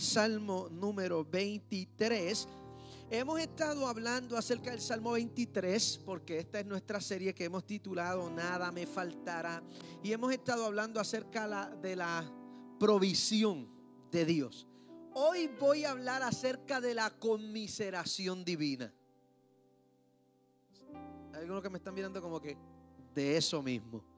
Salmo número 23. Hemos estado hablando acerca del Salmo 23 porque esta es nuestra serie que hemos titulado Nada me faltará. Y hemos estado hablando acerca de la provisión de Dios. Hoy voy a hablar acerca de la conmiseración divina. Hay algunos que me están mirando como que de eso mismo.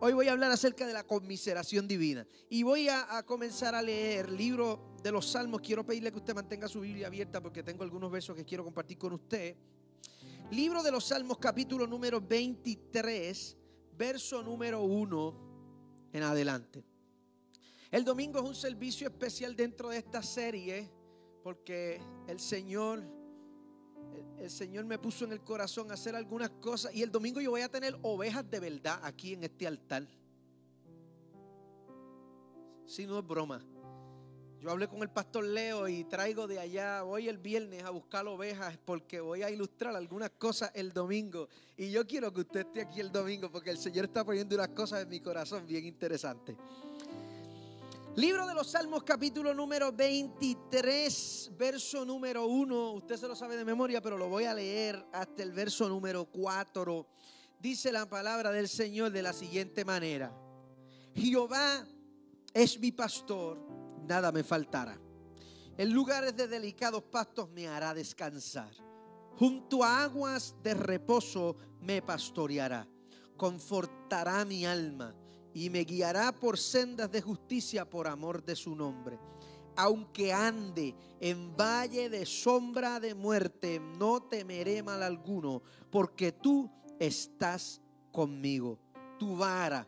Hoy voy a hablar acerca de la conmiseración divina. Y voy a, comenzar a leer el libro de los Salmos. Quiero pedirle que usted mantenga su Biblia abierta porque tengo algunos versos que quiero compartir con usted. Libro de los Salmos, capítulo número 23, verso número 1 en adelante. El domingo es un servicio especial dentro de esta serie porque el Señor el Señor me puso en el corazón hacer algunas cosas y el domingo yo voy a tener ovejas de verdad aquí en este altar. Si no es broma. Yo hablé con el pastor Leo y traigo de allá, voy el viernes a buscar ovejas porque voy a ilustrar algunas cosas el domingo. Y yo quiero que usted esté aquí el domingo porque el Señor está poniendo unas cosas en mi corazón bien interesantes. Libro de los Salmos capítulo número 23, verso número 1. Usted se lo sabe de memoria, pero lo voy a leer hasta el verso número 4. Dice la palabra del Señor de la siguiente manera. Jehová es mi pastor, nada me faltará. En lugares de delicados pastos me hará descansar. Junto a aguas de reposo me pastoreará. Confortará mi alma y me guiará por sendas de justicia por amor de su nombre. Aunque ande en valle de sombra de muerte, no temeré mal alguno, porque tú estás conmigo. Tu vara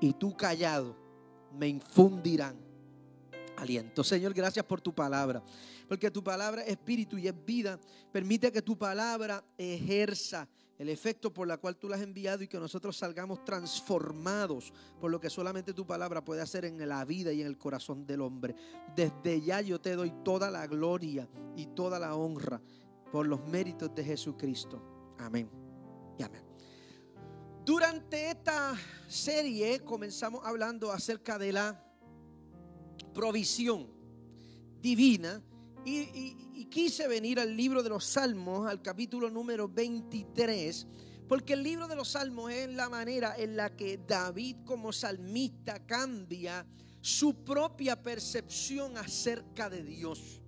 y tu callado me infundirán aliento. Señor, gracias por tu palabra, porque tu palabra es espíritu y es vida. Permite que tu palabra ejerza el efecto por la cual tú la has enviado y que nosotros salgamos transformados por lo que solamente tu palabra puede hacer en la vida y en el corazón del hombre. Desde ya yo te doy toda la gloria y toda la honra por los méritos de Jesucristo. Amén y amén. Durante esta serie comenzamos hablando acerca de la provisión divina y, quise venir al libro de los Salmos, al capítulo número 23, porque el libro de los Salmos es la manera en la que David como salmista cambia su propia percepción acerca de Dios.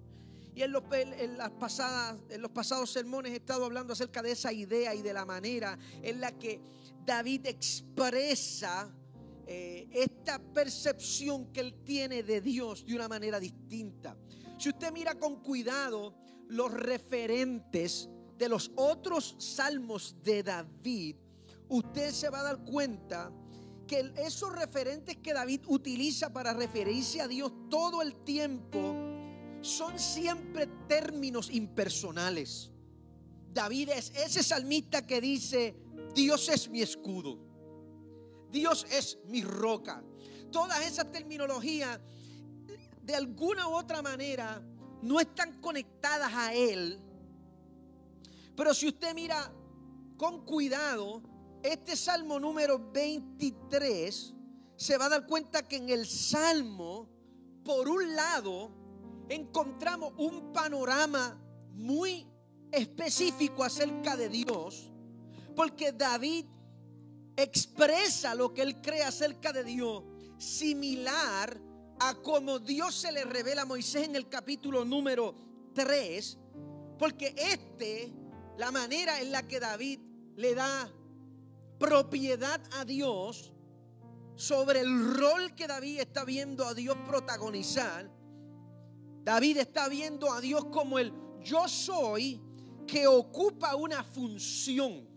Y en los, en las pasadas, en los pasados sermones he estado hablando acerca de esa idea y de la manera en la que David expresa eh, esta percepción que él tiene de Dios de una manera distinta. Si usted mira con cuidado los referentes de los otros salmos de David, usted se va a dar cuenta que esos referentes que David utiliza para referirse a Dios todo el tiempo son siempre términos impersonales. David es ese salmista que dice, Dios es mi escudo, Dios es mi roca. Toda esa terminología de alguna u otra manera no están conectadas a Él. Pero si usted mira con cuidado, este Salmo número 23 se va a dar cuenta que en el Salmo, por un lado, encontramos un panorama muy específico acerca de Dios, porque David expresa lo que él cree acerca de Dios, similar a como Dios se le revela a Moisés en el capítulo número 3, porque este, la manera en la que David le da propiedad a Dios sobre el rol que David está viendo a Dios protagonizar, David está viendo a Dios como el yo soy que ocupa una función.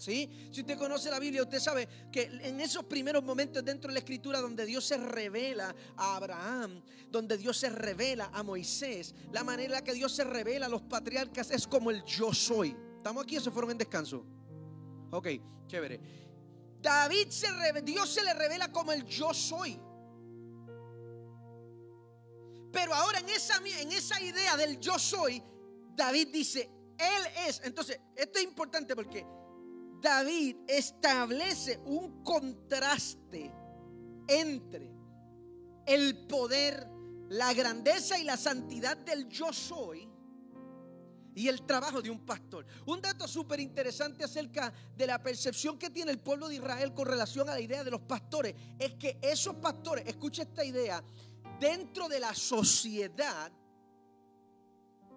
Si usted conoce la Biblia, usted sabe que en esos primeros momentos dentro de la escritura donde Dios se revela a Abraham, donde Dios se revela a Moisés, la manera que Dios se revela a los patriarcas es como el yo soy. ¿Estamos aquí o se fueron en descanso? Ok, chévere. David se Dios se le revela como el yo soy. Pero ahora en esa, en esa idea del yo soy, David dice, Él es. Entonces, esto es importante porque David establece un contraste entre el poder la grandeza y la santidad del yo soy y el trabajo de un pastor. Un dato súper interesante acerca de la percepción que tiene el pueblo de Israel con relación a la idea de los pastores es que esos pastores, escucha esta idea, dentro de la sociedad,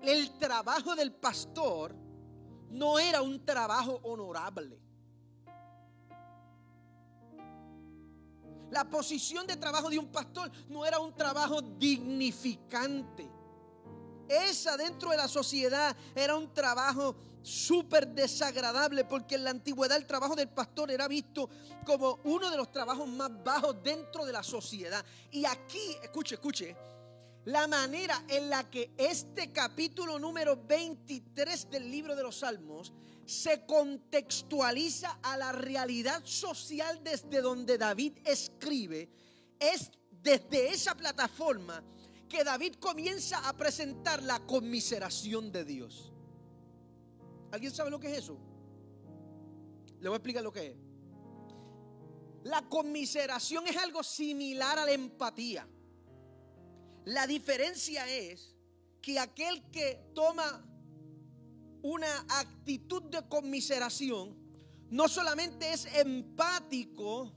el trabajo del pastor no era un trabajo honorable. La posición de trabajo de un pastor no era un trabajo dignificante. Esa dentro de la sociedad era un trabajo súper desagradable porque en la antigüedad el trabajo del pastor era visto como uno de los trabajos más bajos dentro de la sociedad. Y aquí, escuche, escuche, la manera en la que este capítulo número 23 del libro de los Salmos se contextualiza a la realidad social desde donde David escribe, es desde esa plataforma que David comienza a presentar la conmiseración de Dios. ¿Alguien sabe lo que es eso? Le voy a explicar lo que es. La conmiseración es algo similar a la empatía. La diferencia es que aquel que toma una actitud de conmiseración, no solamente es empático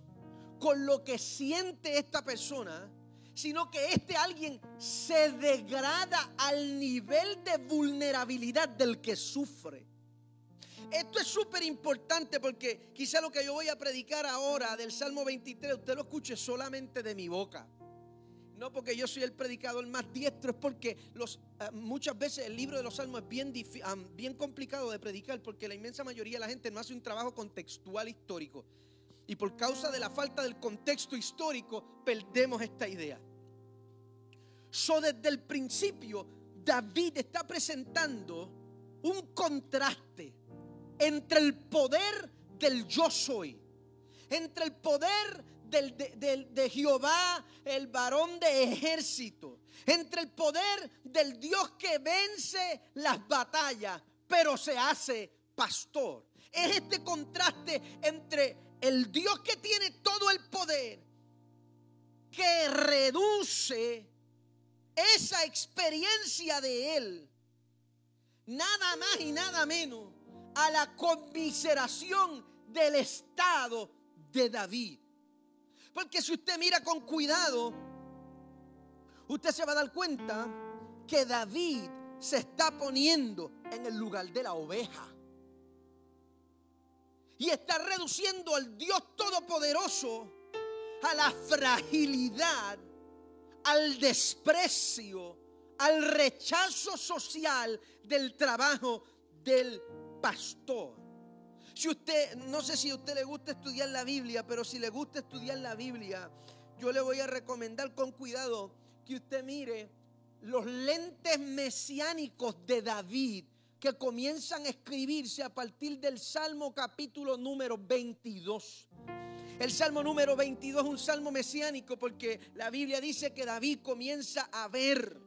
con lo que siente esta persona, sino que este alguien se degrada al nivel de vulnerabilidad del que sufre. Esto es súper importante porque quizá lo que yo voy a predicar ahora del Salmo 23, usted lo escuche solamente de mi boca no porque yo soy el predicador más diestro, es porque los, eh, muchas veces el libro de los salmos es bien, bien complicado de predicar porque la inmensa mayoría de la gente no hace un trabajo contextual histórico. Y por causa de la falta del contexto histórico, perdemos esta idea. So, desde el principio, David está presentando un contraste entre el poder del yo soy, entre el poder de, Jehová, el varón de ejército, entre el poder del Dios que vence las batallas, pero se hace pastor. Es este contraste entre el Dios que tiene todo el poder, que reduce esa experiencia de Él, nada más y nada menos, a la conmiseración del estado de David. Porque si usted mira con cuidado, usted se va a dar cuenta que David se está poniendo en el lugar de la oveja. Y está reduciendo al Dios Todopoderoso a la fragilidad, al desprecio, al rechazo social del trabajo del pastor. Si usted, no sé si a usted le gusta estudiar la Biblia, pero si le gusta estudiar la Biblia, yo le voy a recomendar con cuidado que usted mire los lentes mesiánicos de David que comienzan a escribirse a partir del Salmo capítulo número 22. El Salmo número 22 es un salmo mesiánico porque la Biblia dice que David comienza a ver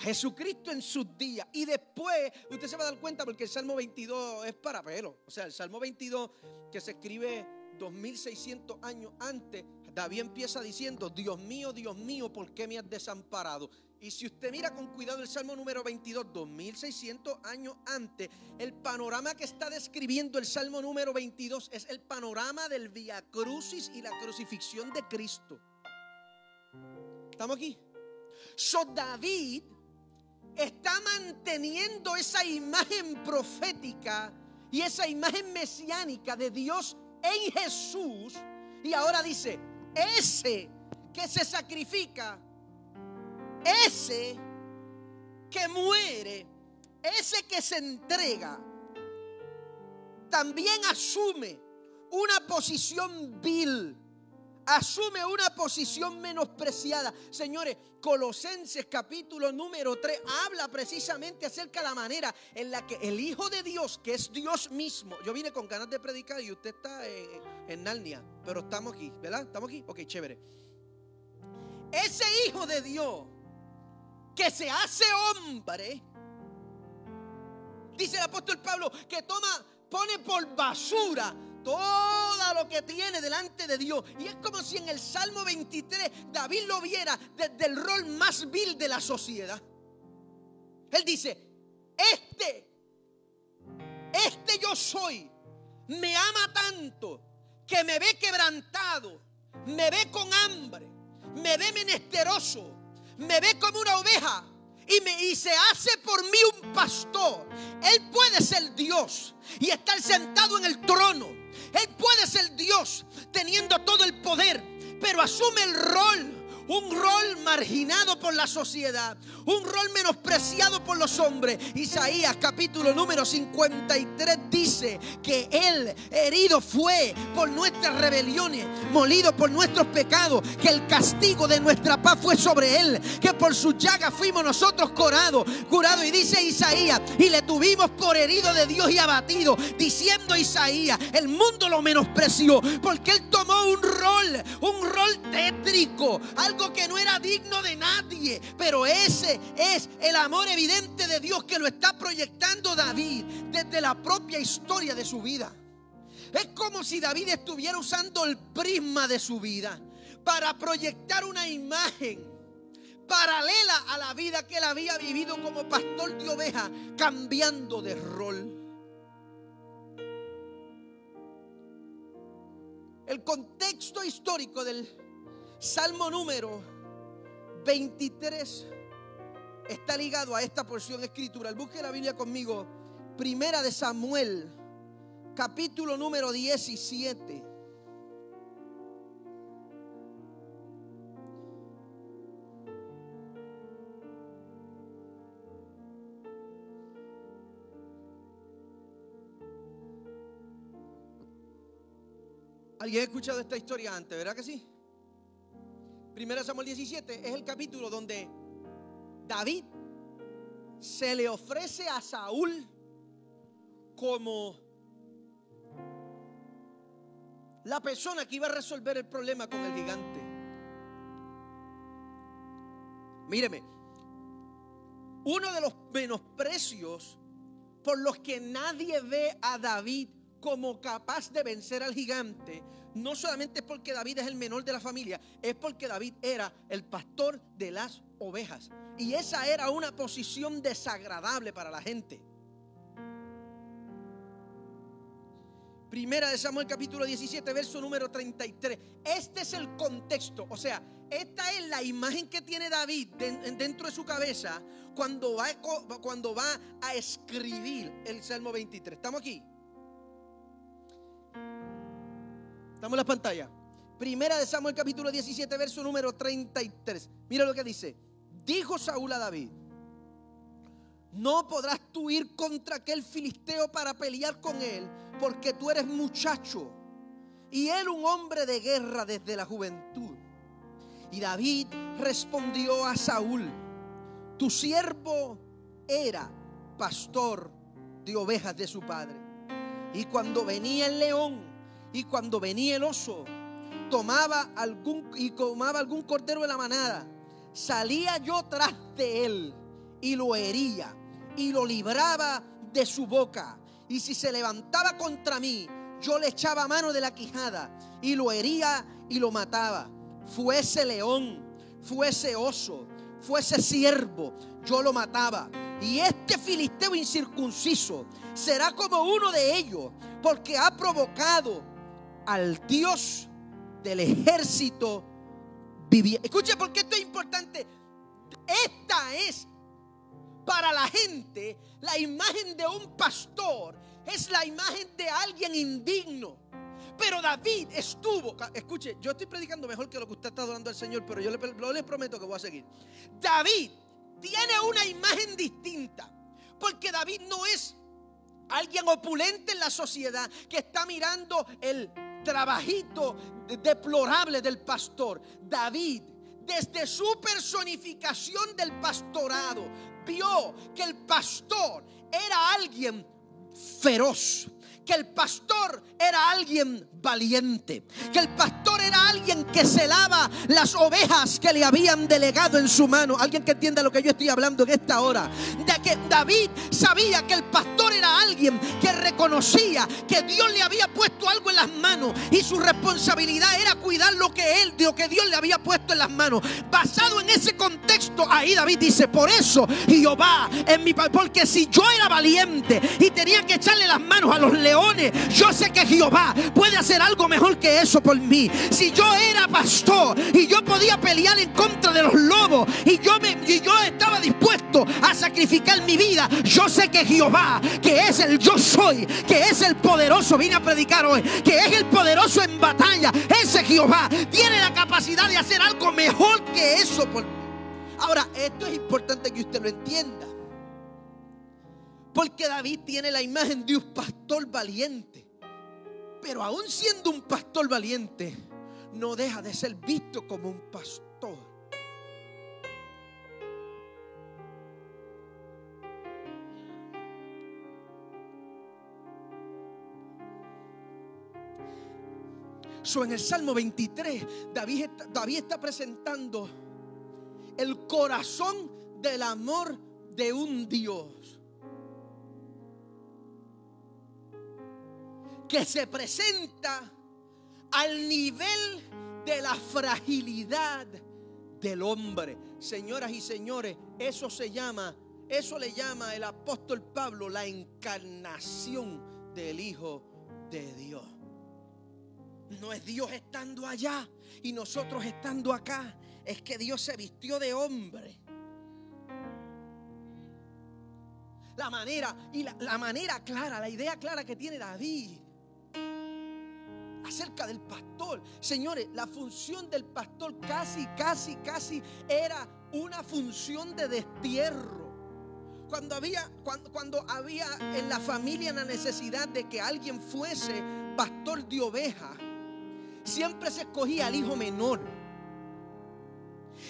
Jesucristo en sus días. Y después, usted se va a dar cuenta porque el Salmo 22 es para pelo. O sea, el Salmo 22 que se escribe 2600 años antes, David empieza diciendo, Dios mío, Dios mío, ¿por qué me has desamparado? Y si usted mira con cuidado el Salmo número 22, 2600 años antes, el panorama que está describiendo el Salmo número 22 es el panorama del Via Crucis y la crucifixión de Cristo. ¿Estamos aquí? So David está manteniendo esa imagen profética y esa imagen mesiánica de Dios en Jesús. Y ahora dice, ese que se sacrifica, ese que muere, ese que se entrega, también asume una posición vil asume una posición menospreciada. Señores, Colosenses capítulo número 3 habla precisamente acerca de la manera en la que el Hijo de Dios, que es Dios mismo, yo vine con ganas de predicar y usted está en, en Narnia, pero estamos aquí, ¿verdad? ¿Estamos aquí? Ok, chévere. Ese Hijo de Dios que se hace hombre, dice el apóstol Pablo, que toma, pone por basura todo lo que tiene delante de Dios. Y es como si en el Salmo 23 David lo viera desde el rol más vil de la sociedad. Él dice, este, este yo soy, me ama tanto que me ve quebrantado, me ve con hambre, me ve menesteroso, me ve como una oveja y, me, y se hace por mí un pastor. Él puede ser Dios y estar sentado en el trono. Él puede ser Dios teniendo todo el poder, pero asume el rol un rol marginado por la sociedad, un rol menospreciado por los hombres. Isaías capítulo número 53 dice que Él herido fue por nuestras rebeliones, molido por nuestros pecados, que el castigo de nuestra paz fue sobre Él, que por su llaga fuimos nosotros curados, curado. Y dice Isaías, y le tuvimos por herido de Dios y abatido, diciendo Isaías, el mundo lo menospreció, porque Él tomó un rol, un rol tétrico, algo que no era digno de nadie, pero ese es el amor evidente de Dios que lo está proyectando David desde la propia historia de su vida. Es como si David estuviera usando el prisma de su vida para proyectar una imagen paralela a la vida que él había vivido como pastor de oveja, cambiando de rol. El contexto histórico del Salmo número 23 está ligado a esta porción escritural. Busque la Biblia conmigo. Primera de Samuel, capítulo número 17. ¿Alguien ha escuchado esta historia antes, verdad que sí? Primera Samuel 17 es el capítulo donde David se le ofrece a Saúl como la persona que iba a resolver el problema con el gigante. Míreme, uno de los menosprecios por los que nadie ve a David como capaz de vencer al gigante, no solamente es porque David es el menor de la familia, es porque David era el pastor de las ovejas. Y esa era una posición desagradable para la gente. Primera de Samuel capítulo 17, verso número 33. Este es el contexto, o sea, esta es la imagen que tiene David dentro de su cabeza cuando va, cuando va a escribir el Salmo 23. ¿Estamos aquí? Estamos en la pantalla. Primera de Samuel capítulo 17, verso número 33. Mira lo que dice. Dijo Saúl a David, no podrás tú ir contra aquel filisteo para pelear con él, porque tú eres muchacho y él un hombre de guerra desde la juventud. Y David respondió a Saúl, tu siervo era pastor de ovejas de su padre. Y cuando venía el león y cuando venía el oso, tomaba algún y tomaba algún cordero de la manada, salía yo tras de él y lo hería y lo libraba de su boca. Y si se levantaba contra mí, yo le echaba mano de la quijada y lo hería y lo mataba. Fuese león, fuese oso, fuese siervo, yo lo mataba. Y este filisteo incircunciso será como uno de ellos, porque ha provocado al Dios del ejército vivía. Escuche, porque esto es importante. Esta es para la gente la imagen de un pastor, es la imagen de alguien indigno. Pero David estuvo, escuche, yo estoy predicando mejor que lo que usted está adorando al Señor, pero yo le, les prometo que voy a seguir. David tiene una imagen distinta, porque David no es alguien opulente en la sociedad que está mirando el trabajito deplorable del pastor. David, desde su personificación del pastorado, vio que el pastor era alguien feroz, que el pastor era alguien valiente, que el pastor era alguien que celaba las ovejas que le habían delegado en su mano. Alguien que entienda lo que yo estoy hablando en esta hora. De que David sabía que el pastor era alguien que reconocía que Dios le había puesto algo en las manos y su responsabilidad era cuidar lo que él, lo que Dios le había puesto en las manos. Basado en ese contexto, ahí David dice, por eso Jehová en mi porque si yo era valiente y tenía que echarle las manos a los leones, yo sé que Jehová puede hacer algo mejor que eso por mí. Si yo era pastor y yo podía pelear en contra de los lobos y yo, me, y yo estaba dispuesto a sacrificar mi vida, yo sé que Jehová, que es el yo soy, que es el poderoso, vine a predicar hoy, que es el poderoso en batalla, ese Jehová tiene la capacidad de hacer algo mejor que eso por mí. Ahora, esto es importante que usted lo entienda. Porque David tiene la imagen de un pastor valiente. Pero aún siendo un pastor valiente, no deja de ser visto como un pastor. So, en el Salmo 23, David David está presentando el corazón del amor de un Dios. Que se presenta al nivel de la fragilidad del hombre. Señoras y señores, eso se llama, eso le llama el apóstol Pablo la encarnación del Hijo de Dios. No es Dios estando allá y nosotros estando acá. Es que Dios se vistió de hombre. La manera y la, manera clara, la idea clara que tiene David acerca del pastor. Señores, la función del pastor casi, casi, casi era una función de destierro. Cuando había, cuando, cuando había en la familia la necesidad de que alguien fuese pastor de oveja, siempre se escogía al hijo menor.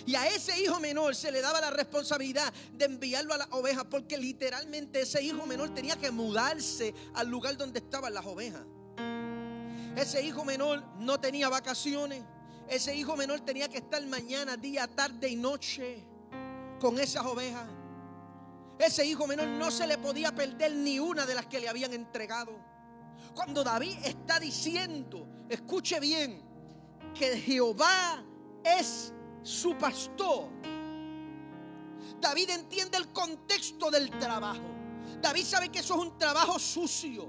Y a ese hijo menor se le daba la responsabilidad de enviarlo a las ovejas, porque literalmente ese hijo menor tenía que mudarse al lugar donde estaban las ovejas. Ese hijo menor no tenía vacaciones. Ese hijo menor tenía que estar mañana, día, tarde y noche con esas ovejas. Ese hijo menor no se le podía perder ni una de las que le habían entregado. Cuando David está diciendo, escuche bien, que Jehová es su pastor. David entiende el contexto del trabajo. David sabe que eso es un trabajo sucio,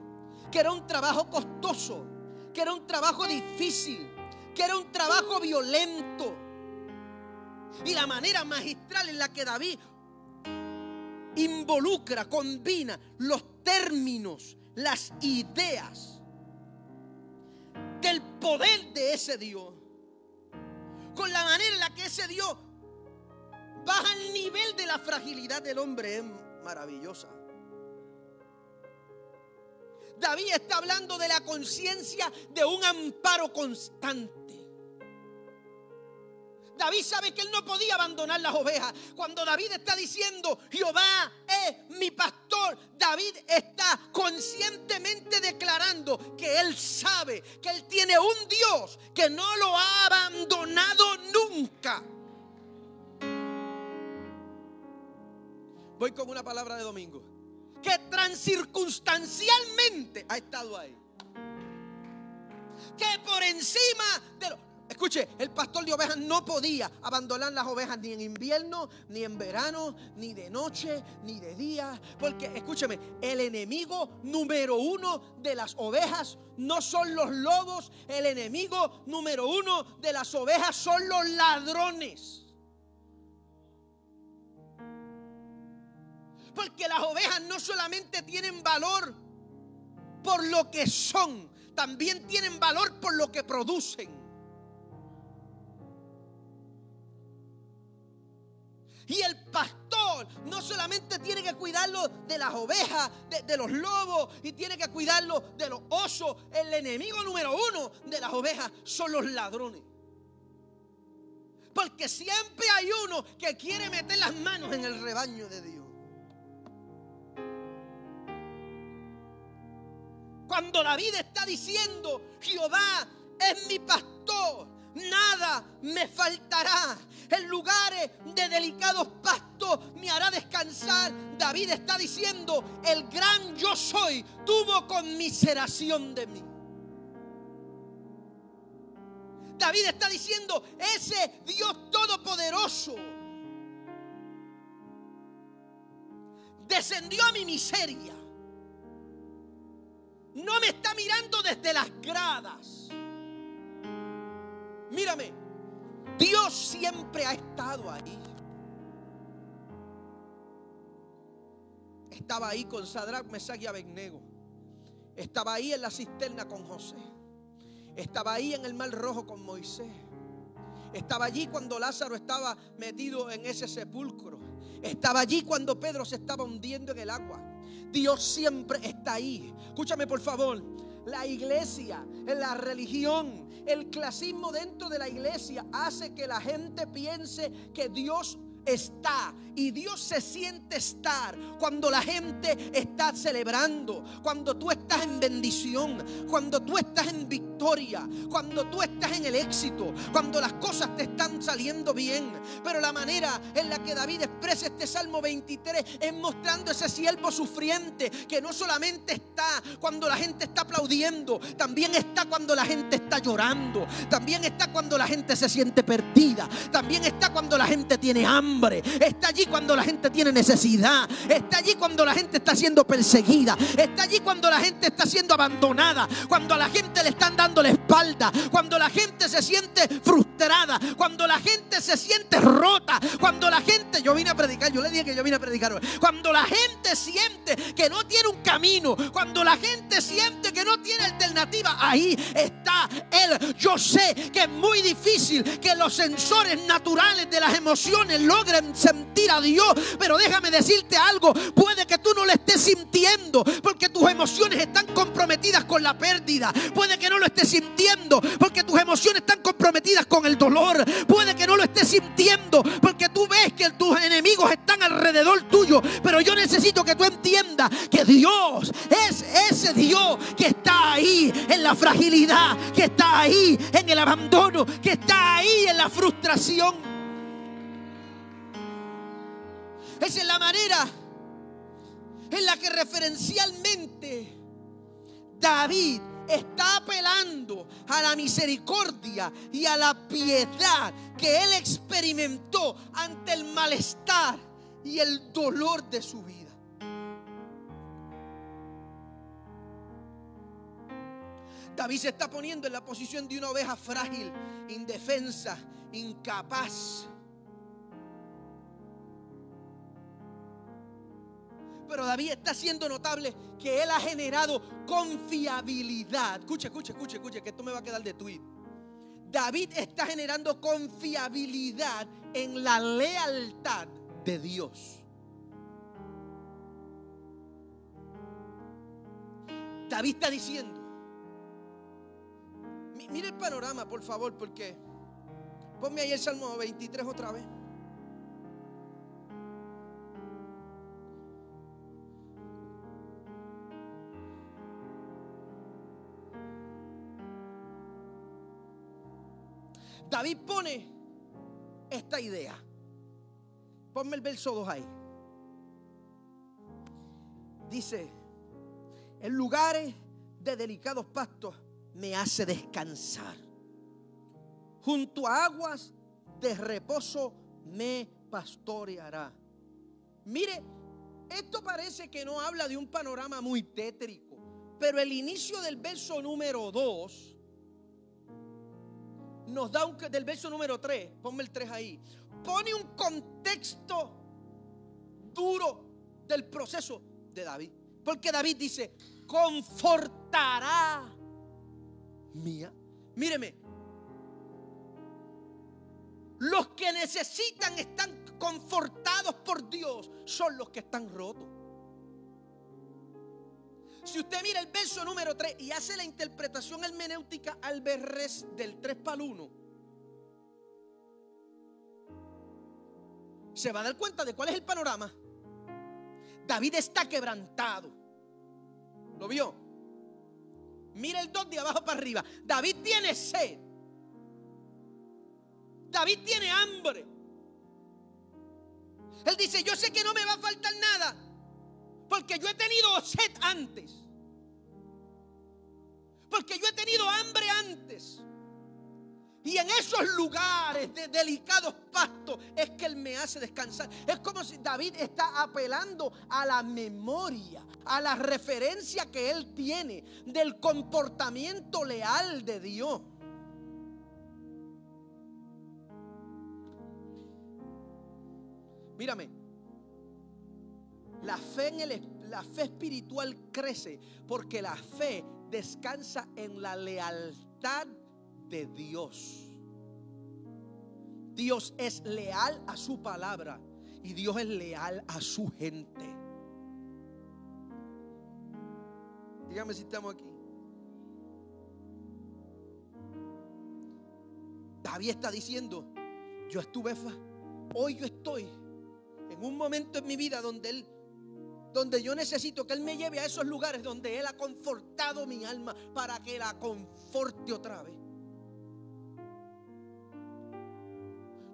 que era un trabajo costoso que era un trabajo difícil, que era un trabajo violento. Y la manera magistral en la que David involucra, combina los términos, las ideas del poder de ese Dios, con la manera en la que ese Dios baja el nivel de la fragilidad del hombre es maravillosa. David está hablando de la conciencia de un amparo constante. David sabe que él no podía abandonar las ovejas. Cuando David está diciendo, Jehová es mi pastor, David está conscientemente declarando que él sabe que él tiene un Dios que no lo ha abandonado nunca. Voy con una palabra de domingo que transcircunstancialmente ha estado ahí. Que por encima de. Escuche, el pastor de ovejas no podía abandonar las ovejas ni en invierno, ni en verano, ni de noche, ni de día. Porque, escúcheme, el enemigo número uno de las ovejas no son los lobos. El enemigo número uno de las ovejas son los ladrones. Porque las ovejas no solamente tienen valor por lo que son, también tienen valor por lo que producen. Y el pastor no solamente tiene que cuidarlo de las ovejas, de, los lobos, y tiene que cuidarlo de los osos. El enemigo número uno de las ovejas son los ladrones. Porque siempre hay uno que quiere meter las manos en el rebaño de Dios. Cuando David está diciendo, Jehová es mi pastor, nada me faltará. En lugares de delicados pastos me hará descansar. David está diciendo, el gran yo soy tuvo conmiseración de mí. David está diciendo, ese Dios todopoderoso descendió a mi miseria. No me está mirando desde las gradas. Mírame, Dios siempre ha estado ahí. Estaba ahí con Sadrach, Mesach y Abednego. Estaba ahí en la cisterna con José. Estaba ahí en el mar rojo con Moisés. Estaba allí cuando Lázaro estaba metido en ese sepulcro. Estaba allí cuando Pedro se estaba hundiendo en el agua. Dios siempre está ahí. Escúchame por favor. La iglesia, la religión, el clasismo dentro de la iglesia hace que la gente piense que Dios está y Dios se siente estar cuando la gente está celebrando, cuando tú estás en bendición, cuando tú estás en victoria, cuando tú estás en el éxito, cuando las cosas te están saliendo bien. Pero la manera en la que David expresa este Salmo 23 es mostrando ese siervo sufriente que no solamente está cuando la gente está aplaudiendo, también está cuando la gente está llorando, también está cuando la gente se siente perdida, también está cuando la gente tiene hambre, está allí cuando la gente tiene necesidad. Está allí cuando la gente está siendo perseguida. Está allí cuando la gente está siendo abandonada. Cuando a la gente le están dando la espalda. Cuando la gente se siente frustrada. Cuando la gente se siente rota. Cuando la gente, yo vine a predicar, yo le dije que yo vine a predicar. Cuando la gente siente que no tiene un camino. Cuando la gente siente que no tiene alternativa. Ahí está Él. Yo sé que es muy difícil que los sensores naturales de las emociones logren sentir a Dios. Pero déjame decirte algo, puede que tú no lo estés sintiendo porque tus emociones están comprometidas con la pérdida. Puede que no lo estés sintiendo porque tus emociones están comprometidas con el dolor. Puede que no lo estés sintiendo porque tú ves que tus enemigos están alrededor tuyo. Pero yo necesito que tú entiendas que Dios es ese Dios que está ahí en la fragilidad, que está ahí en el abandono, que está ahí en la frustración. Esa es la manera en la que referencialmente David está apelando a la misericordia y a la piedad que él experimentó ante el malestar y el dolor de su vida. David se está poniendo en la posición de una oveja frágil, indefensa, incapaz Pero David está haciendo notable que él ha generado confiabilidad. Escucha, escucha, escucha, escucha, que esto me va a quedar de tweet. David está generando confiabilidad en la lealtad de Dios. David está diciendo, mire el panorama, por favor, porque ponme ahí el Salmo 23 otra vez. David pone esta idea. Ponme el verso 2 ahí. Dice, en lugares de delicados pastos me hace descansar. Junto a aguas de reposo me pastoreará. Mire, esto parece que no habla de un panorama muy tétrico, pero el inicio del verso número 2 nos da un, del verso número 3, ponme el 3 ahí, pone un contexto duro del proceso de David. Porque David dice, confortará mía. Míreme, los que necesitan están confortados por Dios son los que están rotos. Si usted mira el verso número 3 y hace la interpretación hermenéutica al berres del 3 para el 1, se va a dar cuenta de cuál es el panorama. David está quebrantado. ¿Lo vio? Mira el 2 de abajo para arriba. David tiene sed. David tiene hambre. Él dice, yo sé que no me va a faltar nada. Porque yo he tenido sed antes. Porque yo he tenido hambre antes. Y en esos lugares de delicados pastos es que Él me hace descansar. Es como si David está apelando a la memoria, a la referencia que Él tiene del comportamiento leal de Dios. Mírame, la fe, en el, la fe espiritual crece porque la fe descansa en la lealtad de Dios. Dios es leal a su palabra y Dios es leal a su gente. Dígame si estamos aquí. David está diciendo, yo estuve, hoy yo estoy en un momento en mi vida donde él donde yo necesito que Él me lleve a esos lugares donde Él ha confortado mi alma para que la conforte otra vez.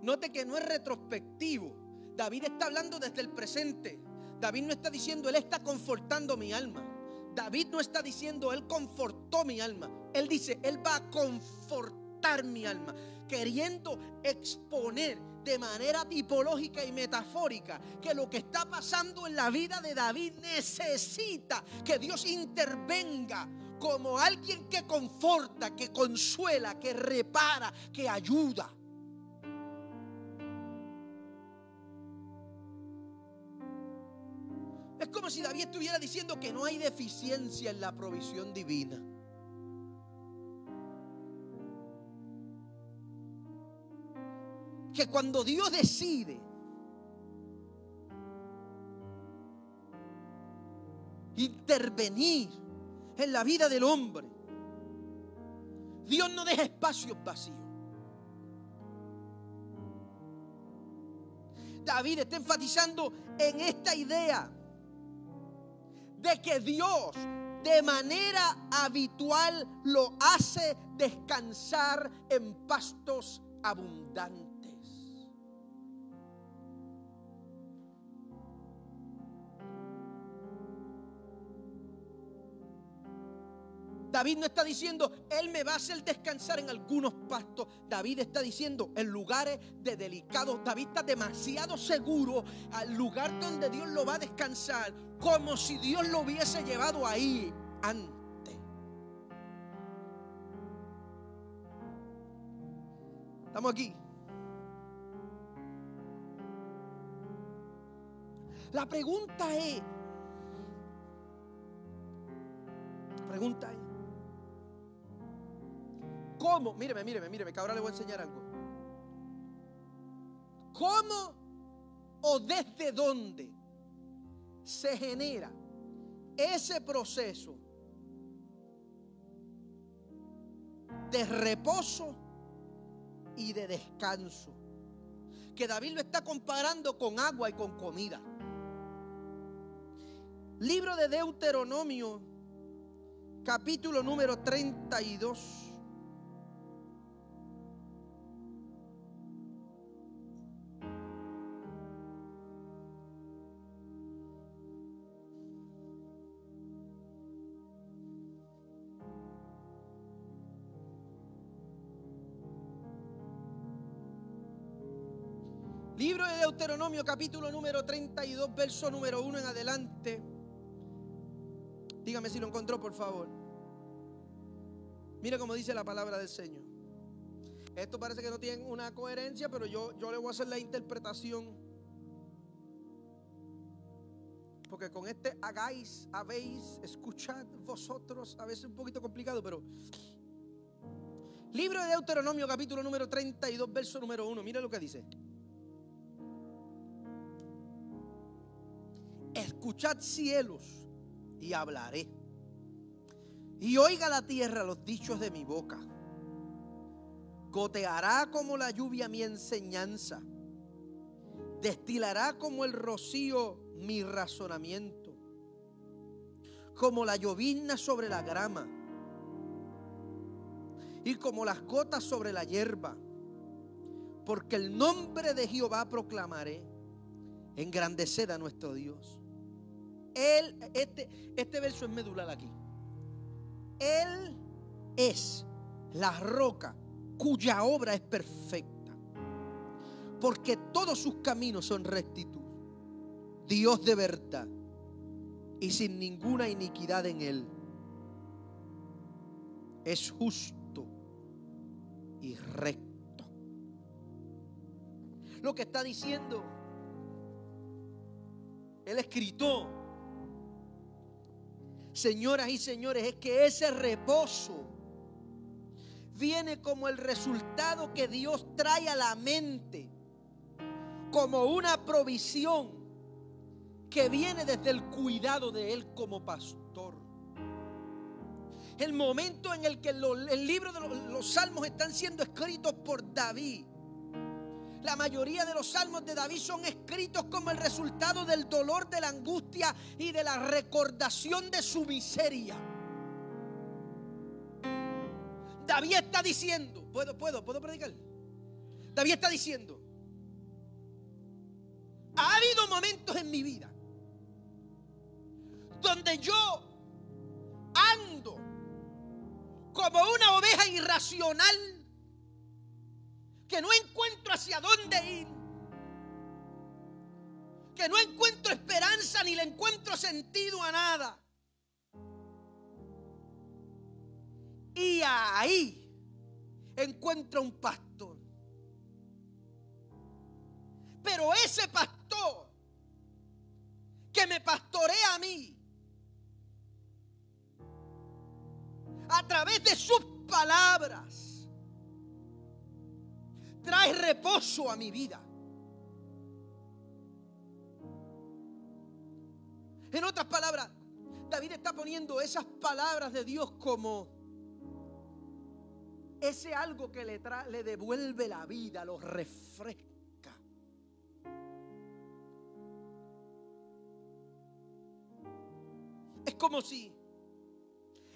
Note que no es retrospectivo. David está hablando desde el presente. David no está diciendo, Él está confortando mi alma. David no está diciendo, Él confortó mi alma. Él dice, Él va a confortar mi alma. Queriendo exponer de manera tipológica y metafórica que lo que está pasando en la vida de David necesita que Dios intervenga como alguien que conforta, que consuela, que repara, que ayuda. Es como si David estuviera diciendo que no hay deficiencia en la provisión divina. Que cuando Dios decide intervenir en la vida del hombre, Dios no deja espacios vacíos. David está enfatizando en esta idea de que Dios de manera habitual lo hace descansar en pastos abundantes. David no está diciendo, Él me va a hacer descansar en algunos pastos. David está diciendo, en lugares de delicados. David está demasiado seguro al lugar donde Dios lo va a descansar, como si Dios lo hubiese llevado ahí antes. Estamos aquí. La pregunta es, pregunta es, ¿Cómo? Míreme, míreme, míreme, que ahora le voy a enseñar algo. ¿Cómo o desde dónde se genera ese proceso de reposo y de descanso? Que David lo está comparando con agua y con comida. Libro de Deuteronomio, capítulo número 32. Deuteronomio capítulo número 32, verso número 1 en adelante. Dígame si lo encontró, por favor. Mire cómo dice la palabra del Señor. Esto parece que no tiene una coherencia, pero yo, yo le voy a hacer la interpretación. Porque con este hagáis, habéis, escuchad vosotros, a veces un poquito complicado, pero... Libro de Deuteronomio capítulo número 32, verso número 1. Mire lo que dice. Escuchad cielos y hablaré. Y oiga la tierra los dichos de mi boca. Goteará como la lluvia mi enseñanza. Destilará como el rocío mi razonamiento. Como la llovizna sobre la grama. y como las gotas sobre la hierba. Porque el nombre de Jehová proclamaré. Engrandeced a nuestro Dios. Él, este, este verso es medular aquí. Él es la roca cuya obra es perfecta. Porque todos sus caminos son rectitud. Dios de verdad. Y sin ninguna iniquidad en él. Es justo y recto. Lo que está diciendo el escritor, señoras y señores, es que ese reposo viene como el resultado que Dios trae a la mente, como una provisión que viene desde el cuidado de Él como pastor. El momento en el que el libro de los, los salmos están siendo escritos por David. La mayoría de los salmos de David son escritos como el resultado del dolor, de la angustia y de la recordación de su miseria. David está diciendo, puedo, puedo, puedo predicar. David está diciendo, ha habido momentos en mi vida donde yo ando como una oveja irracional que no encuentro hacia dónde ir, que no encuentro esperanza ni le encuentro sentido a nada. Y ahí encuentro un pastor. Pero ese pastor que me pastorea a mí, a través de sus palabras, trae reposo a mi vida. En otras palabras, David está poniendo esas palabras de Dios como ese algo que le, le devuelve la vida, lo refresca. Es como si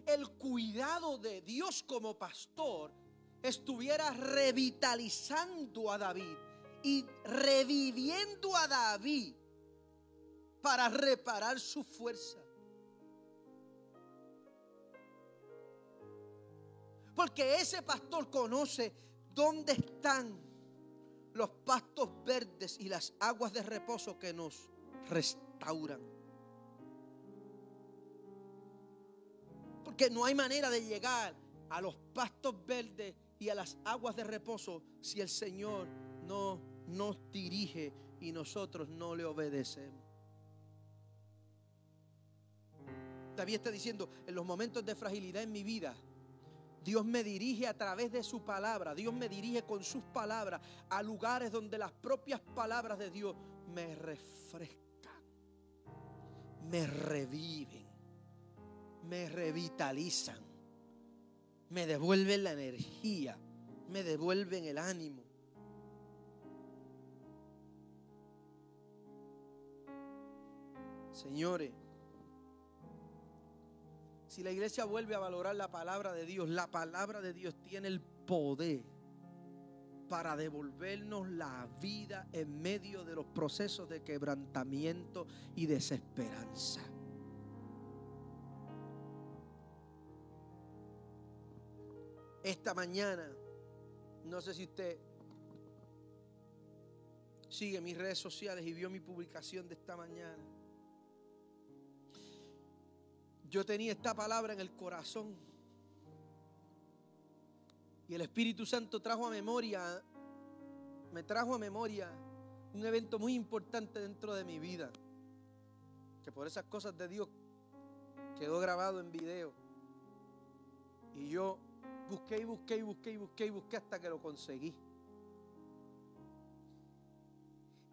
el cuidado de Dios como pastor estuviera revitalizando a David y reviviendo a David para reparar su fuerza. Porque ese pastor conoce dónde están los pastos verdes y las aguas de reposo que nos restauran. Porque no hay manera de llegar a los pastos verdes y a las aguas de reposo si el Señor no nos dirige y nosotros no le obedecemos. David está diciendo, en los momentos de fragilidad en mi vida, Dios me dirige a través de su palabra. Dios me dirige con sus palabras a lugares donde las propias palabras de Dios me refrescan, me reviven, me revitalizan, me devuelven la energía, me devuelven el ánimo. Señores, si la iglesia vuelve a valorar la palabra de Dios, la palabra de Dios tiene el poder para devolvernos la vida en medio de los procesos de quebrantamiento y desesperanza. Esta mañana, no sé si usted sigue mis redes sociales y vio mi publicación de esta mañana yo tenía esta palabra en el corazón. Y el Espíritu Santo trajo a memoria, me trajo a memoria un evento muy importante dentro de mi vida. Que por esas cosas de Dios quedó grabado en video. Y yo busqué y busqué y busqué y busqué y busqué hasta que lo conseguí.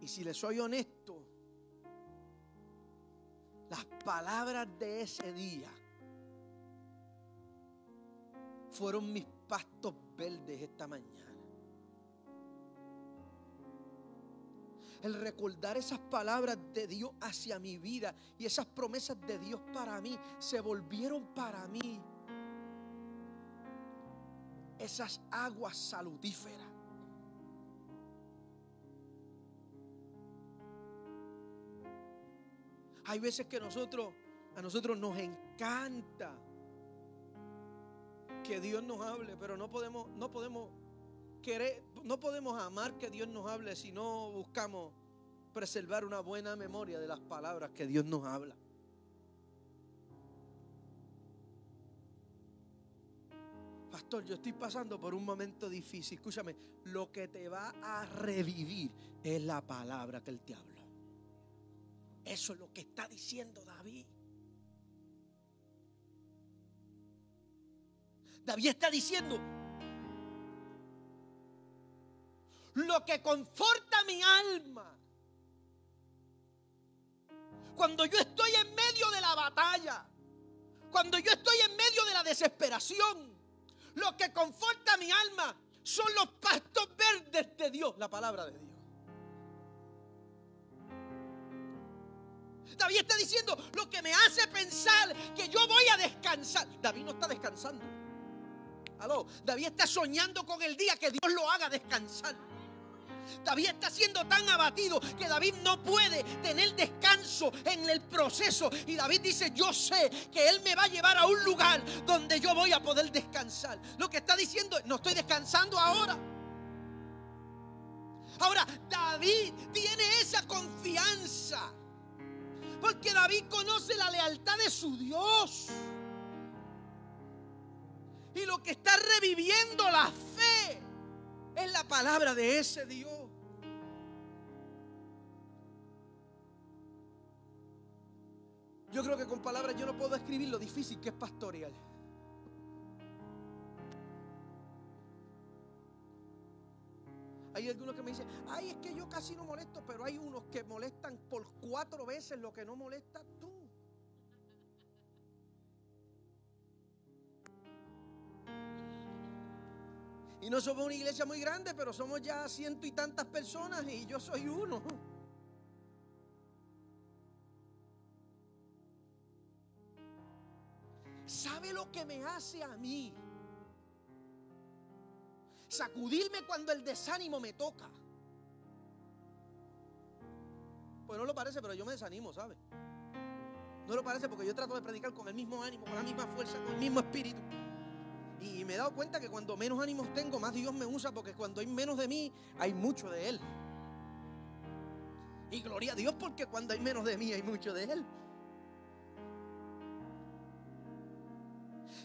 Y si le soy honesto, las palabras de ese día fueron mis pastos verdes esta mañana. El recordar esas palabras de Dios hacia mi vida y esas promesas de Dios para mí se volvieron para mí esas aguas salutíferas. Hay veces que nosotros, a nosotros nos encanta que Dios nos hable, pero no podemos, no podemos querer, no podemos amar que Dios nos hable si no buscamos preservar una buena memoria de las palabras que Dios nos habla. Pastor, yo estoy pasando por un momento difícil. Escúchame, lo que te va a revivir es la palabra que Él te habló. Eso es lo que está diciendo David. David está diciendo, lo que conforta mi alma, cuando yo estoy en medio de la batalla, cuando yo estoy en medio de la desesperación, lo que conforta mi alma son los pastos verdes de Dios, la palabra de Dios. David está diciendo lo que me hace pensar que yo voy a descansar. David no está descansando. Aló, David está soñando con el día que Dios lo haga descansar. David está siendo tan abatido que David no puede tener descanso en el proceso. Y David dice, yo sé que Él me va a llevar a un lugar donde yo voy a poder descansar. Lo que está diciendo, no estoy descansando ahora. Ahora, David tiene esa confianza. Porque David conoce la lealtad de su Dios. Y lo que está reviviendo la fe es la palabra de ese Dios. Yo creo que con palabras yo no puedo describir lo difícil que es pastorear. Hay algunos que me dicen, ay, es que yo casi no molesto, pero hay unos que molestan por cuatro veces lo que no molesta tú. Y no somos una iglesia muy grande, pero somos ya ciento y tantas personas y yo soy uno. ¿Sabe lo que me hace a mí? Sacudirme cuando el desánimo me toca. Pues no lo parece, pero yo me desanimo, ¿sabe? No lo parece porque yo trato de predicar con el mismo ánimo, con la misma fuerza, con el mismo espíritu. Y me he dado cuenta que cuando menos ánimos tengo, más Dios me usa porque cuando hay menos de mí, hay mucho de Él. Y gloria a Dios porque cuando hay menos de mí, hay mucho de Él.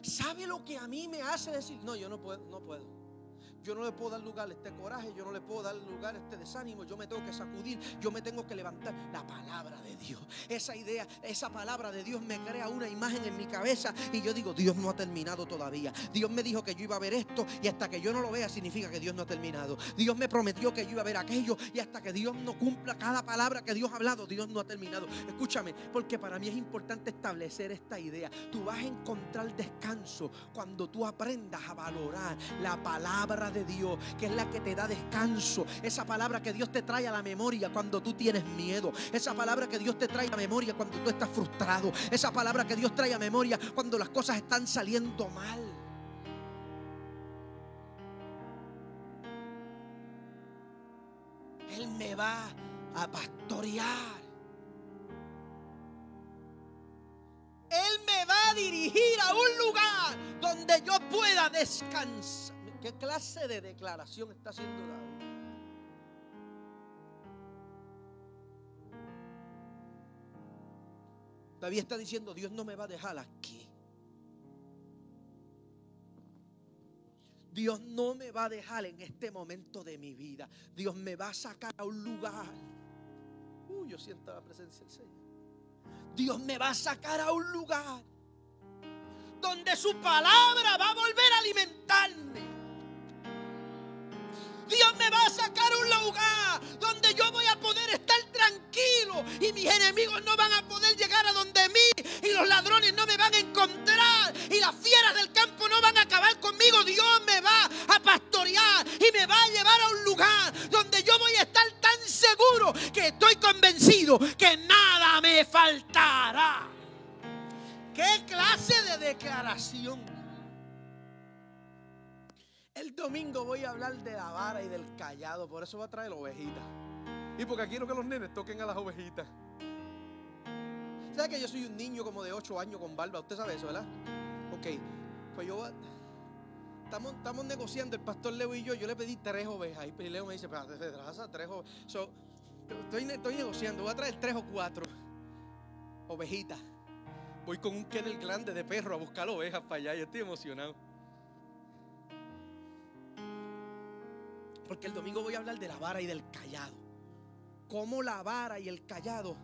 ¿Sabe lo que a mí me hace decir? No, yo no puedo, no puedo. Yo no le puedo dar lugar a este coraje, yo no le puedo dar lugar a este desánimo, yo me tengo que sacudir, yo me tengo que levantar. La palabra de Dios, esa idea, esa palabra de Dios me crea una imagen en mi cabeza y yo digo, Dios no ha terminado todavía. Dios me dijo que yo iba a ver esto y hasta que yo no lo vea significa que Dios no ha terminado. Dios me prometió que yo iba a ver aquello y hasta que Dios no cumpla cada palabra que Dios ha hablado, Dios no ha terminado. Escúchame, porque para mí es importante establecer esta idea. Tú vas a encontrar descanso cuando tú aprendas a valorar la palabra de Dios, que es la que te da descanso. Esa palabra que Dios te trae a la memoria cuando tú tienes miedo. Esa palabra que Dios te trae a la memoria cuando tú estás frustrado. Esa palabra que Dios trae a memoria cuando las cosas están saliendo mal. Él me va a pastorear. Él me va a dirigir a un lugar donde yo pueda descansar. ¿Qué clase de declaración está haciendo David? David está diciendo, Dios no me va a dejar aquí. Dios no me va a dejar en este momento de mi vida. Dios me va a sacar a un lugar. Uy, yo siento la presencia del Señor. Dios me va a sacar a un lugar donde su palabra va a volver a alimentarme. Dios me va a sacar a un lugar donde yo voy a poder estar tranquilo y mis enemigos no van a poder llegar a donde mí y los ladrones no me van a encontrar y las fieras del campo no van a acabar conmigo. Dios me va a pastorear y me va a llevar a un lugar donde yo voy a estar tan seguro que estoy convencido que nada me faltará. ¿Qué clase de declaración? El domingo voy a hablar de la vara y del callado, por eso voy a traer ovejitas. Y porque quiero que los nenes toquen a las ovejitas. ¿Sabe que yo soy un niño como de 8 años con barba? Usted sabe eso, ¿verdad? Ok, pues yo estamos, estamos negociando, el pastor Leo y yo, yo le pedí tres ovejas. Y Leo me dice, pero te traes tres ovejas. estoy, estoy negociando, voy a traer tres o cuatro ovejitas. Voy con un kennel grande de perro a buscar ovejas para allá y estoy emocionado. Porque el domingo voy a hablar de la vara y del callado. Cómo la vara y el callado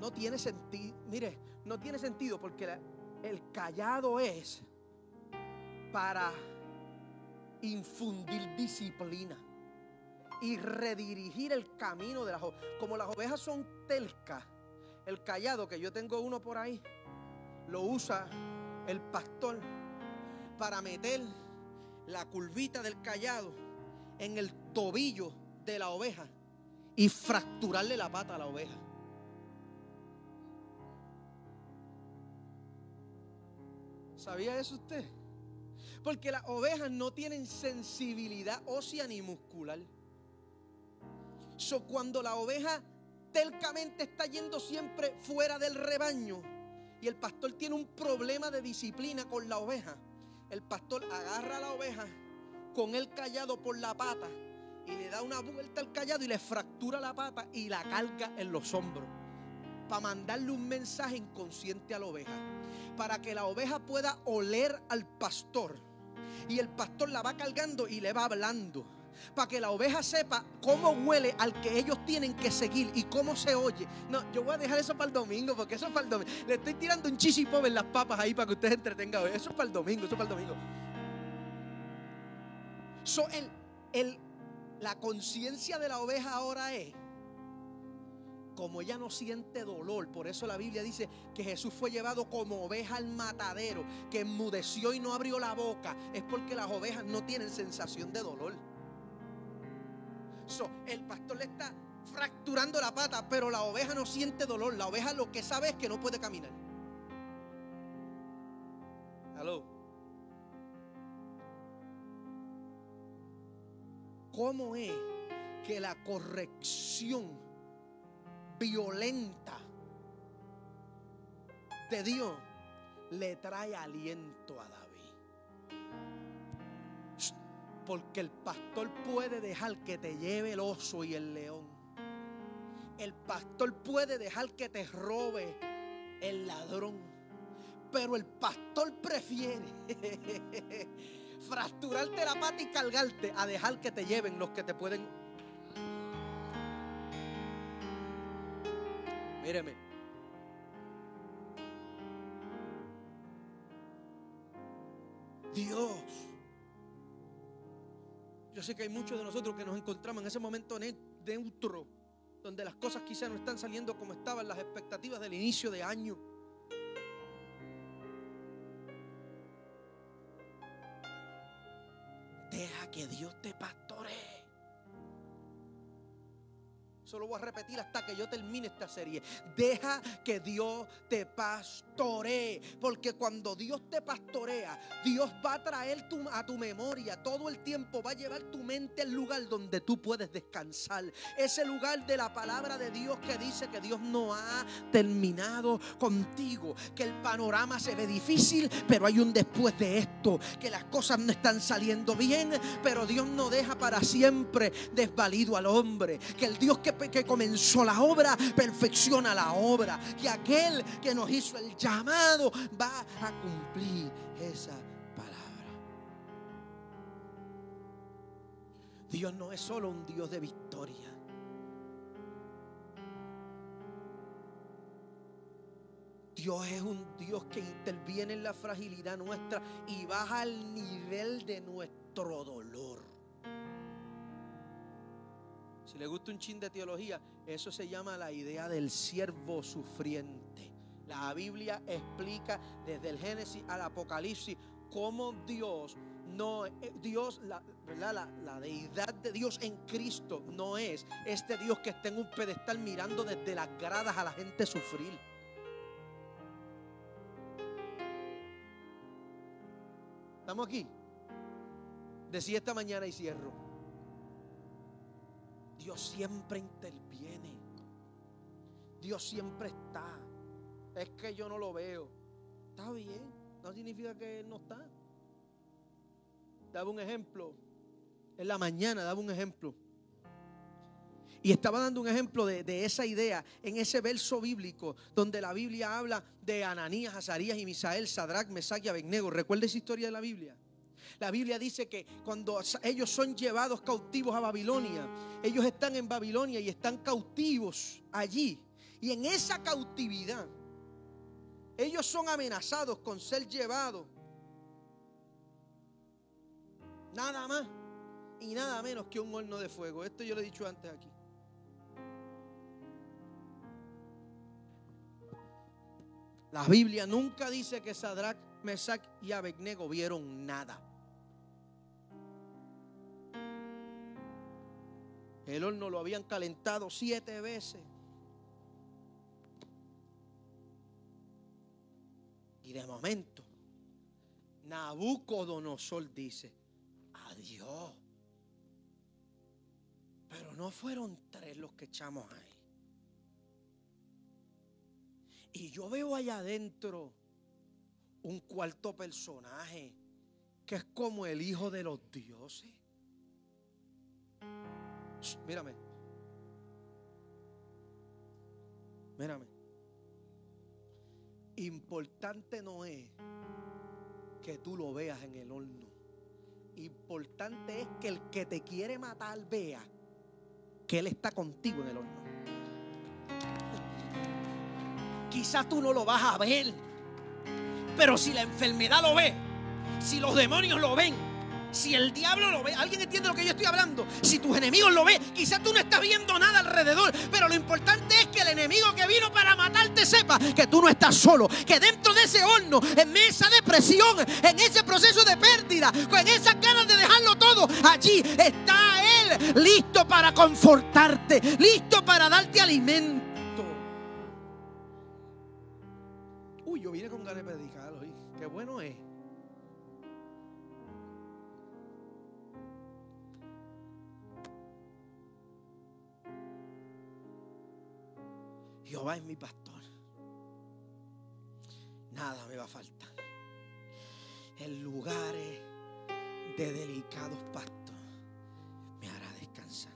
no tiene sentido. Mire, no tiene sentido porque el callado es para infundir disciplina y redirigir el camino de las ovejas. Como las ovejas son telcas, el callado, que yo tengo uno por ahí, lo usa el pastor para meter la curvita del callado en el tobillo de la oveja y fracturarle la pata a la oveja. ¿Sabía eso usted? Porque las ovejas no tienen sensibilidad ósea ni muscular. So, cuando la oveja tercamente está yendo siempre fuera del rebaño y el pastor tiene un problema de disciplina con la oveja, el pastor agarra a la oveja con el callado por la pata y le da una vuelta al callado y le fractura la pata y la carga en los hombros para mandarle un mensaje inconsciente a la oveja, para que la oveja pueda oler al pastor y el pastor la va cargando y le va hablando para que la oveja sepa cómo huele al que ellos tienen que seguir y cómo se oye. No, yo voy a dejar eso para el domingo, porque eso es para el domingo. Le estoy tirando un chisipo en las papas ahí para que ustedes entretengan. Eso es para el domingo, eso es para el domingo. So, el, la conciencia de la oveja ahora es como ella no siente dolor, por eso la Biblia dice que Jesús fue llevado como oveja al matadero, que enmudeció y no abrió la boca, es porque las ovejas no tienen sensación de dolor el pastor le está fracturando la pata, pero la oveja no siente dolor. La oveja lo que sabe es que no puede caminar. Aló. ¿Cómo es que la corrección violenta de Dios le trae aliento a David? Porque el pastor puede dejar que te lleve el oso y el león. El pastor puede dejar que te robe el ladrón. Pero el pastor prefiere fracturarte la pata y cargarte a dejar que te lleven los que te pueden. Míreme. Dios yo sé que hay muchos de nosotros que nos encontramos en ese momento neutro, donde las cosas quizás no están saliendo como estaban las expectativas del inicio de año. Que Dios te pastoree. Solo voy a repetir hasta que yo termine esta serie. Deja que Dios te pastoree. Porque cuando Dios te pastorea, Dios va a traer a tu memoria todo el tiempo. Va a llevar tu mente al lugar donde tú puedes descansar. Ese lugar de la palabra de Dios que dice que Dios no ha terminado contigo. Que el panorama se ve difícil, pero hay un después de esto. Que las cosas no están saliendo bien, pero Dios no deja para siempre desvalido al hombre. Que el Dios que que comenzó la obra, perfecciona la obra. Que aquel que nos hizo el llamado va a cumplir esa palabra. Dios no es solo un Dios de victoria. Dios es un Dios que interviene en la fragilidad nuestra y baja al nivel de nuestro dolor. Si le gusta un chin de teología, eso se llama la idea del siervo sufriente. La Biblia explica desde el Génesis al Apocalipsis cómo Dios no eh, Dios la, La, la, deidad de Dios en Cristo no es este Dios que está en un pedestal mirando desde las gradas a la gente sufrir. ¿Estamos aquí? Decía esta mañana y cierro. Dios siempre interviene. Dios siempre está. Es que yo no lo veo. Está bien. No significa que Él no está. Daba un ejemplo. En la mañana daba un ejemplo. Y estaba dando un ejemplo de, esa idea en ese verso bíblico donde la Biblia habla de Ananías, Azarías y Misael, Sadrach, Mesach y Abednego. ¿Recuerda esa historia de la Biblia? La Biblia dice que cuando ellos son llevados cautivos a Babilonia, ellos están en Babilonia y están cautivos allí. Y en esa cautividad, ellos son amenazados con ser llevados. Nada más y nada menos que un horno de fuego. Esto yo lo he dicho antes aquí. La Biblia nunca dice que Sadrach, Mesach y Abednego vieron nada. El horno lo habían calentado siete veces. Y de momento, Nabucodonosor dice, adiós. Pero no fueron tres los que echamos ahí. Y yo veo allá adentro un cuarto personaje que es como el hijo de los dioses. Mírame. Mírame. Importante no es que tú lo veas en el horno. Importante es que el que te quiere matar vea que Él está contigo en el horno. Quizás tú no lo vas a ver. Pero si la enfermedad lo ve, si los demonios lo ven, si el diablo lo ve, ¿alguien entiende lo que yo estoy hablando? Si tus enemigos lo ven, quizás tú no estás viendo nada alrededor, pero lo importante es que el enemigo que vino para matarte sepa que tú no estás solo, que dentro de ese horno, en esa depresión, en ese proceso de pérdida, con esas ganas de dejarlo todo, allí está Él listo para confortarte, listo para darte alimento. yo vine con ganas de predicar hoy. Qué bueno es. Jehová es mi pastor. Nada me va a faltar. En lugares de delicados pastos me hará descansar.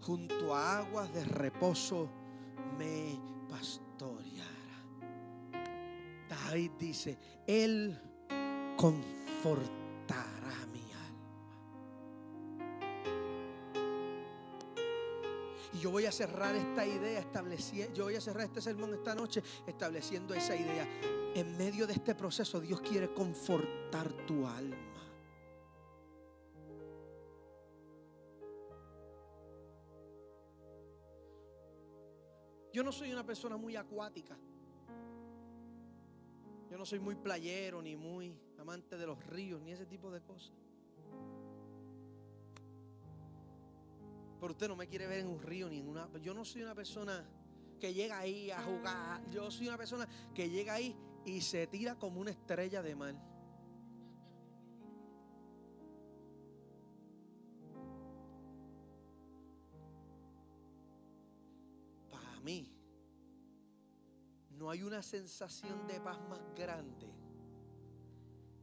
Junto a aguas de reposo me pastoreará. David dice, Él confortará Yo voy a cerrar esta idea, estableciendo, yo voy a cerrar este sermón esta noche estableciendo esa idea. En medio de este proceso Dios quiere confortar tu alma. Yo no soy una persona muy acuática. Yo no soy muy playero, ni muy amante de los ríos, ni ese tipo de cosas. Pero usted no me quiere ver en un río ni en una. Yo no soy una persona que llega ahí a jugar. Yo soy una persona que llega ahí y se tira como una estrella de mar. Para mí, no hay una sensación de paz más grande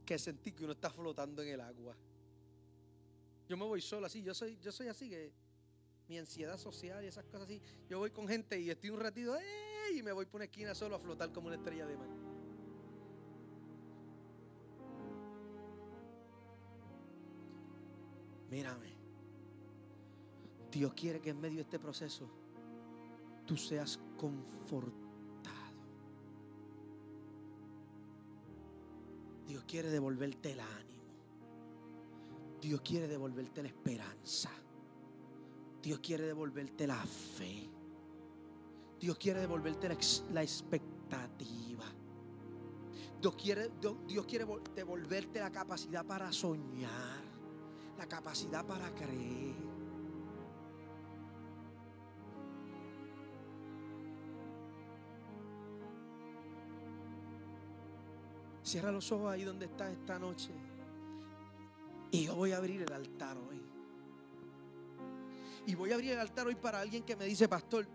que sentir que uno está flotando en el agua. Yo me voy solo así, yo soy, yo soy así que mi ansiedad social y esas cosas así, yo voy con gente y estoy un ratito y me voy por una esquina solo a flotar como una estrella de mar. Mírame. Dios quiere que en medio de este proceso tú seas confortado Dios quiere devolverte el ánimo. Dios quiere devolverte la esperanza. Dios quiere devolverte la fe. Dios quiere devolverte la, expectativa. Dios quiere, Dios quiere devolverte la capacidad para soñar, la capacidad para creer. Cierra los ojos ahí donde estás esta noche. Y yo voy a abrir el altar hoy. Y voy a abrir el altar hoy para alguien que me dice, pastor,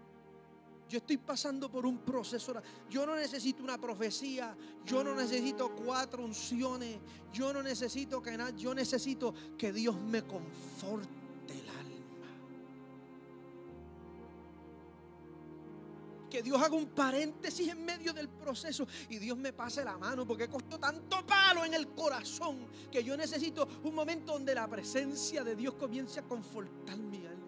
yo estoy pasando por un proceso. Yo no necesito una profecía. Yo no necesito cuatro unciones. Yo no necesito que nada. Yo necesito que Dios me conforte el alma. Que Dios haga un paréntesis en medio del proceso y Dios me pase la mano porque costó tanto palo en el corazón que yo necesito un momento donde la presencia de Dios comience a confortar mi alma.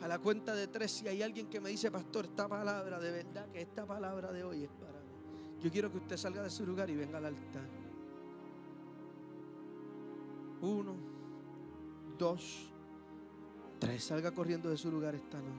A la cuenta de tres, si hay alguien que me dice, pastor, esta palabra, de verdad que esta palabra de hoy es para mí. Yo quiero que usted salga de su lugar y venga al altar. Uno, dos, tres. Salga corriendo de su lugar esta noche.